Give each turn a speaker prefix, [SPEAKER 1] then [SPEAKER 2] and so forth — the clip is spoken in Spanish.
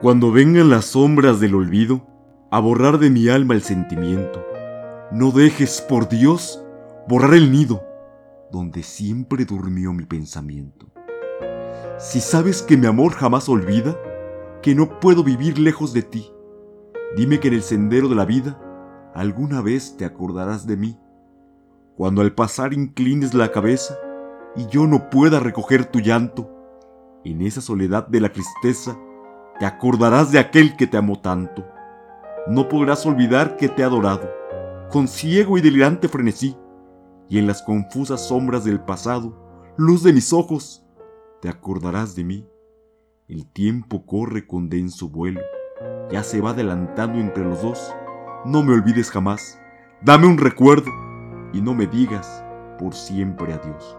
[SPEAKER 1] Cuando vengan las sombras del olvido a borrar de mi alma el sentimiento, no dejes, por Dios, borrar el nido donde siempre durmió mi pensamiento. Si sabes que mi amor jamás olvida, que no puedo vivir lejos de ti, dime que en el sendero de la vida alguna vez te acordarás de mí. Cuando al pasar inclines la cabeza y yo no pueda recoger tu llanto, en esa soledad de la tristeza te acordarás de aquel que te amó tanto. No podrás olvidar que te he adorado, con ciego y delirante frenesí, y en las confusas sombras del pasado, luz de mis ojos, te acordarás de mí. El tiempo corre con denso vuelo, ya se va adelantando entre los dos. No me olvides jamás, dame un recuerdo y no me digas por siempre adiós.